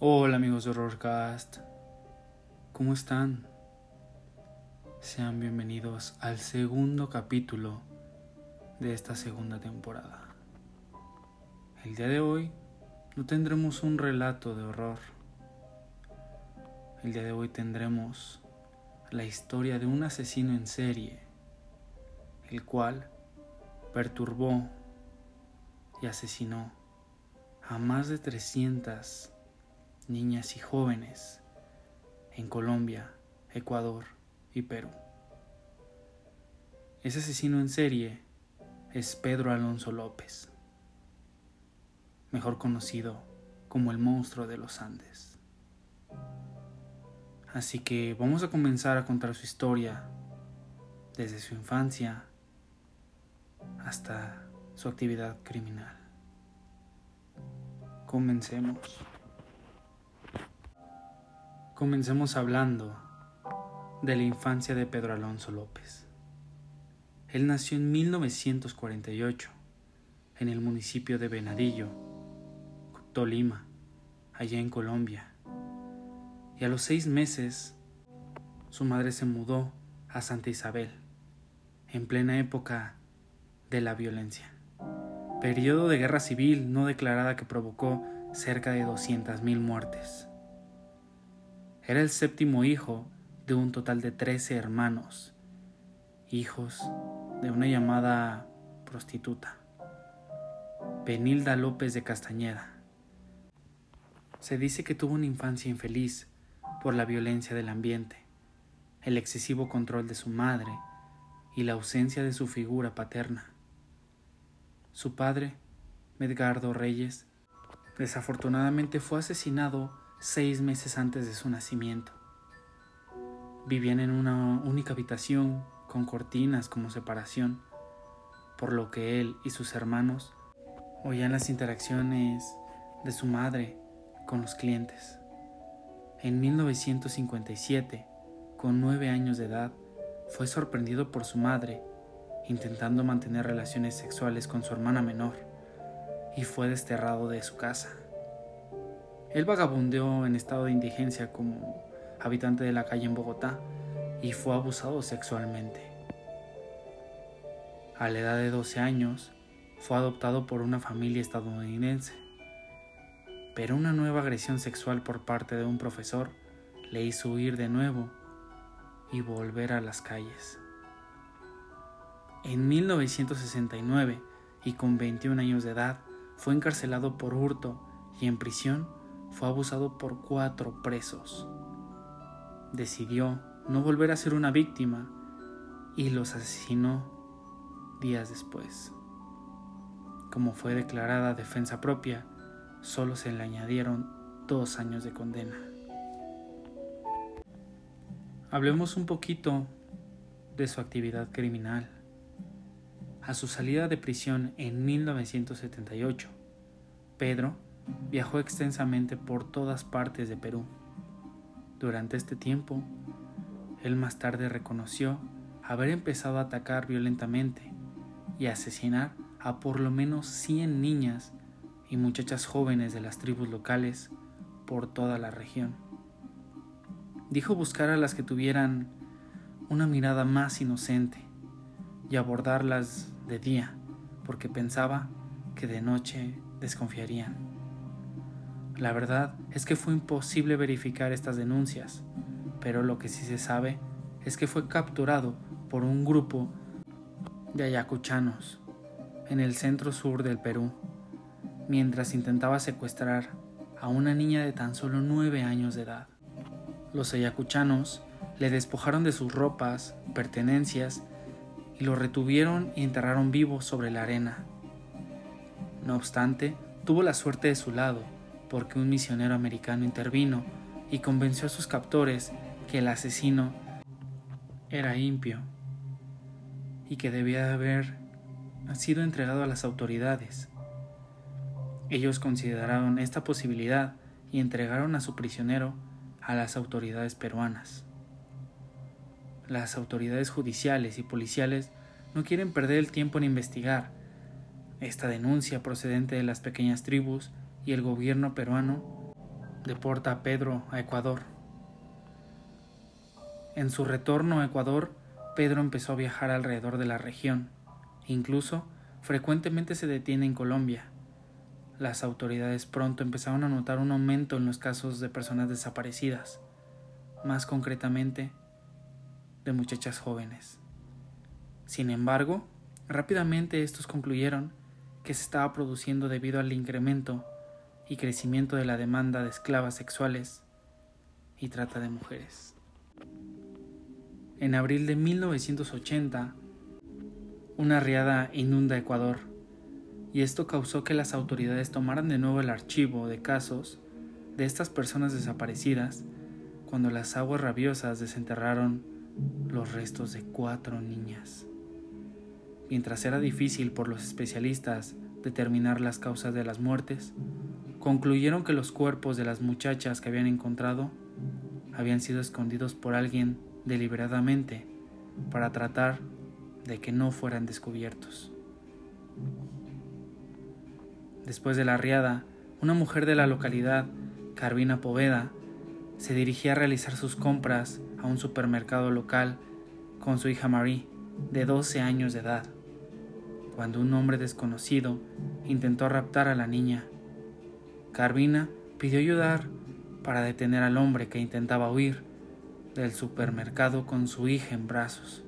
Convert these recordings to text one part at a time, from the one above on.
Hola amigos de Horrorcast, ¿cómo están? Sean bienvenidos al segundo capítulo de esta segunda temporada. El día de hoy no tendremos un relato de horror. El día de hoy tendremos la historia de un asesino en serie, el cual perturbó y asesinó a más de 300 niñas y jóvenes en Colombia, Ecuador y Perú. Ese asesino en serie es Pedro Alonso López, mejor conocido como el monstruo de los Andes. Así que vamos a comenzar a contar su historia desde su infancia hasta su actividad criminal. Comencemos. Comencemos hablando de la infancia de Pedro Alonso López. Él nació en 1948 en el municipio de Venadillo, Tolima, allá en Colombia. Y a los seis meses, su madre se mudó a Santa Isabel, en plena época de la violencia. Periodo de guerra civil no declarada que provocó cerca de 200.000 muertes. Era el séptimo hijo de un total de 13 hermanos, hijos de una llamada prostituta, Benilda López de Castañeda. Se dice que tuvo una infancia infeliz por la violencia del ambiente, el excesivo control de su madre y la ausencia de su figura paterna. Su padre, Medgardo Reyes, desafortunadamente fue asesinado seis meses antes de su nacimiento. Vivían en una única habitación con cortinas como separación, por lo que él y sus hermanos oían las interacciones de su madre con los clientes. En 1957, con nueve años de edad, fue sorprendido por su madre intentando mantener relaciones sexuales con su hermana menor y fue desterrado de su casa. Él vagabundeó en estado de indigencia como habitante de la calle en Bogotá y fue abusado sexualmente. A la edad de 12 años, fue adoptado por una familia estadounidense, pero una nueva agresión sexual por parte de un profesor le hizo huir de nuevo y volver a las calles. En 1969, y con 21 años de edad, fue encarcelado por hurto y en prisión fue abusado por cuatro presos. Decidió no volver a ser una víctima y los asesinó días después. Como fue declarada defensa propia, solo se le añadieron dos años de condena. Hablemos un poquito de su actividad criminal. A su salida de prisión en 1978, Pedro viajó extensamente por todas partes de Perú. Durante este tiempo, él más tarde reconoció haber empezado a atacar violentamente y asesinar a por lo menos 100 niñas y muchachas jóvenes de las tribus locales por toda la región. Dijo buscar a las que tuvieran una mirada más inocente y abordarlas de día, porque pensaba que de noche desconfiarían. La verdad es que fue imposible verificar estas denuncias, pero lo que sí se sabe es que fue capturado por un grupo de ayacuchanos en el centro sur del Perú, mientras intentaba secuestrar a una niña de tan solo nueve años de edad. Los ayacuchanos le despojaron de sus ropas, pertenencias y lo retuvieron y enterraron vivo sobre la arena. No obstante, tuvo la suerte de su lado, porque un misionero americano intervino y convenció a sus captores que el asesino era impio y que debía haber sido entregado a las autoridades. Ellos consideraron esta posibilidad y entregaron a su prisionero a las autoridades peruanas las autoridades judiciales y policiales no quieren perder el tiempo en investigar esta denuncia procedente de las pequeñas tribus y el gobierno peruano deporta a Pedro a Ecuador. En su retorno a Ecuador, Pedro empezó a viajar alrededor de la región. Incluso frecuentemente se detiene en Colombia. Las autoridades pronto empezaron a notar un aumento en los casos de personas desaparecidas, más concretamente de muchachas jóvenes. Sin embargo, rápidamente estos concluyeron que se estaba produciendo debido al incremento y crecimiento de la demanda de esclavas sexuales y trata de mujeres. En abril de 1980, una riada inunda Ecuador, y esto causó que las autoridades tomaran de nuevo el archivo de casos de estas personas desaparecidas cuando las aguas rabiosas desenterraron los restos de cuatro niñas. Mientras era difícil por los especialistas determinar las causas de las muertes, concluyeron que los cuerpos de las muchachas que habían encontrado habían sido escondidos por alguien deliberadamente para tratar de que no fueran descubiertos. Después de la riada, una mujer de la localidad, Carvina Poveda, se dirigía a realizar sus compras a un supermercado local con su hija Marie, de 12 años de edad, cuando un hombre desconocido intentó raptar a la niña. Carvina pidió ayudar para detener al hombre que intentaba huir del supermercado con su hija en brazos.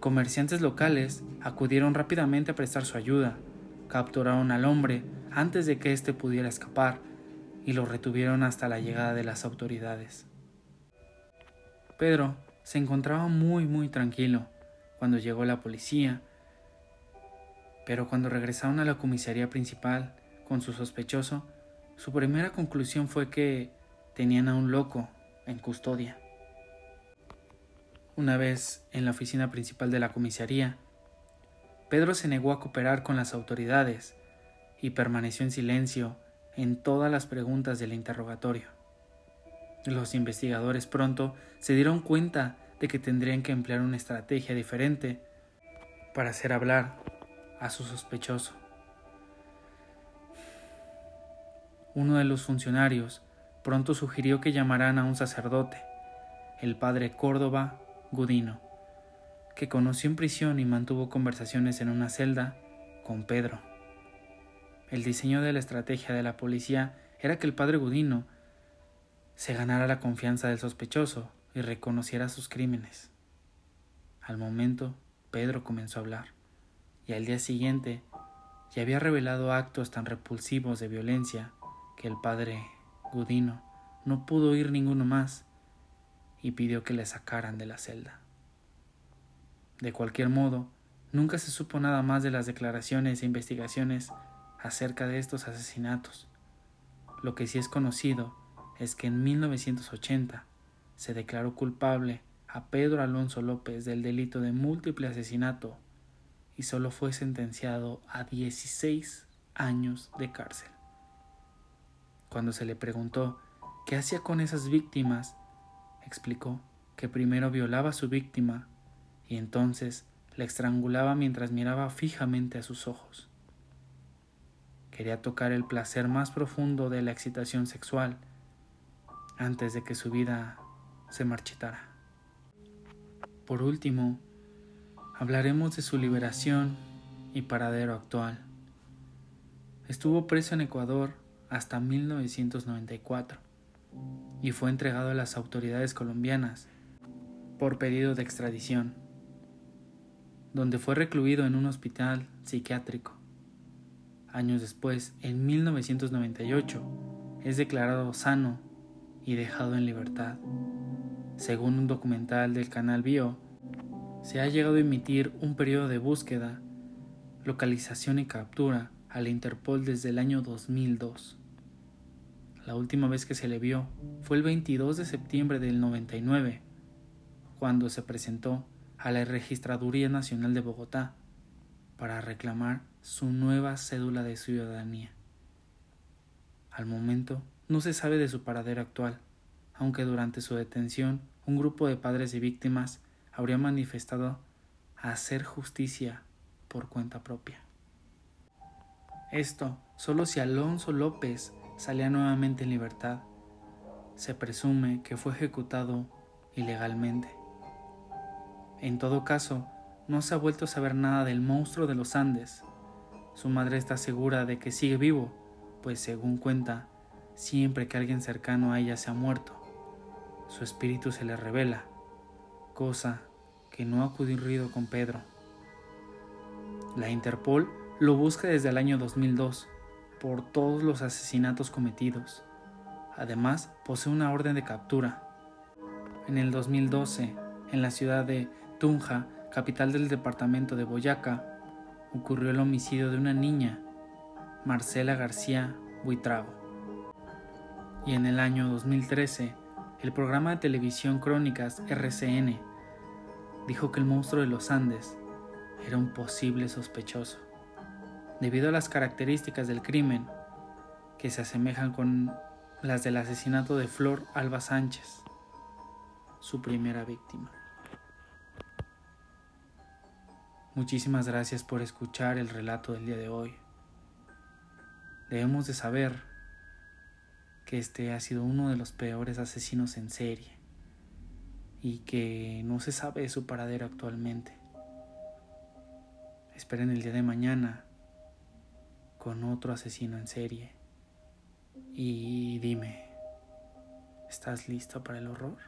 Comerciantes locales acudieron rápidamente a prestar su ayuda, capturaron al hombre antes de que éste pudiera escapar y lo retuvieron hasta la llegada de las autoridades. Pedro se encontraba muy muy tranquilo cuando llegó la policía, pero cuando regresaron a la comisaría principal con su sospechoso, su primera conclusión fue que tenían a un loco en custodia. Una vez en la oficina principal de la comisaría, Pedro se negó a cooperar con las autoridades y permaneció en silencio en todas las preguntas del interrogatorio. Los investigadores pronto se dieron cuenta de que tendrían que emplear una estrategia diferente para hacer hablar a su sospechoso. Uno de los funcionarios pronto sugirió que llamaran a un sacerdote, el padre Córdoba Gudino, que conoció en prisión y mantuvo conversaciones en una celda con Pedro. El diseño de la estrategia de la policía era que el padre Gudino se ganara la confianza del sospechoso y reconociera sus crímenes. Al momento, Pedro comenzó a hablar, y al día siguiente ya había revelado actos tan repulsivos de violencia que el padre Gudino no pudo oír ninguno más y pidió que le sacaran de la celda. De cualquier modo, nunca se supo nada más de las declaraciones e investigaciones acerca de estos asesinatos. Lo que sí es conocido es que en 1980 se declaró culpable a Pedro Alonso López del delito de múltiple asesinato y solo fue sentenciado a 16 años de cárcel. Cuando se le preguntó qué hacía con esas víctimas, explicó que primero violaba a su víctima y entonces la estrangulaba mientras miraba fijamente a sus ojos. Quería tocar el placer más profundo de la excitación sexual antes de que su vida se marchitara. Por último, hablaremos de su liberación y paradero actual. Estuvo preso en Ecuador hasta 1994 y fue entregado a las autoridades colombianas por pedido de extradición, donde fue recluido en un hospital psiquiátrico. Años después, en 1998, es declarado sano y dejado en libertad. Según un documental del canal Bio, se ha llegado a emitir un periodo de búsqueda, localización y captura al Interpol desde el año 2002. La última vez que se le vio fue el 22 de septiembre del 99, cuando se presentó a la Registraduría Nacional de Bogotá para reclamar su nueva cédula de ciudadanía. Al momento, no se sabe de su paradero actual, aunque durante su detención un grupo de padres y víctimas habría manifestado hacer justicia por cuenta propia. Esto solo si Alonso López salía nuevamente en libertad. Se presume que fue ejecutado ilegalmente. En todo caso, no se ha vuelto a saber nada del monstruo de los Andes. Su madre está segura de que sigue vivo, pues según cuenta, siempre que alguien cercano a ella se ha muerto, su espíritu se le revela, cosa que no ha ocurrido con Pedro. La Interpol lo busca desde el año 2002 por todos los asesinatos cometidos. Además, posee una orden de captura. En el 2012, en la ciudad de Tunja, capital del departamento de Boyacá, ocurrió el homicidio de una niña, Marcela García Buitrago. Y en el año 2013, el programa de televisión Crónicas RCN dijo que el monstruo de los Andes era un posible sospechoso, debido a las características del crimen que se asemejan con las del asesinato de Flor Alba Sánchez, su primera víctima. Muchísimas gracias por escuchar el relato del día de hoy. Debemos de saber que este ha sido uno de los peores asesinos en serie y que no se sabe su paradero actualmente. Esperen el día de mañana con otro asesino en serie. Y dime, ¿estás listo para el horror?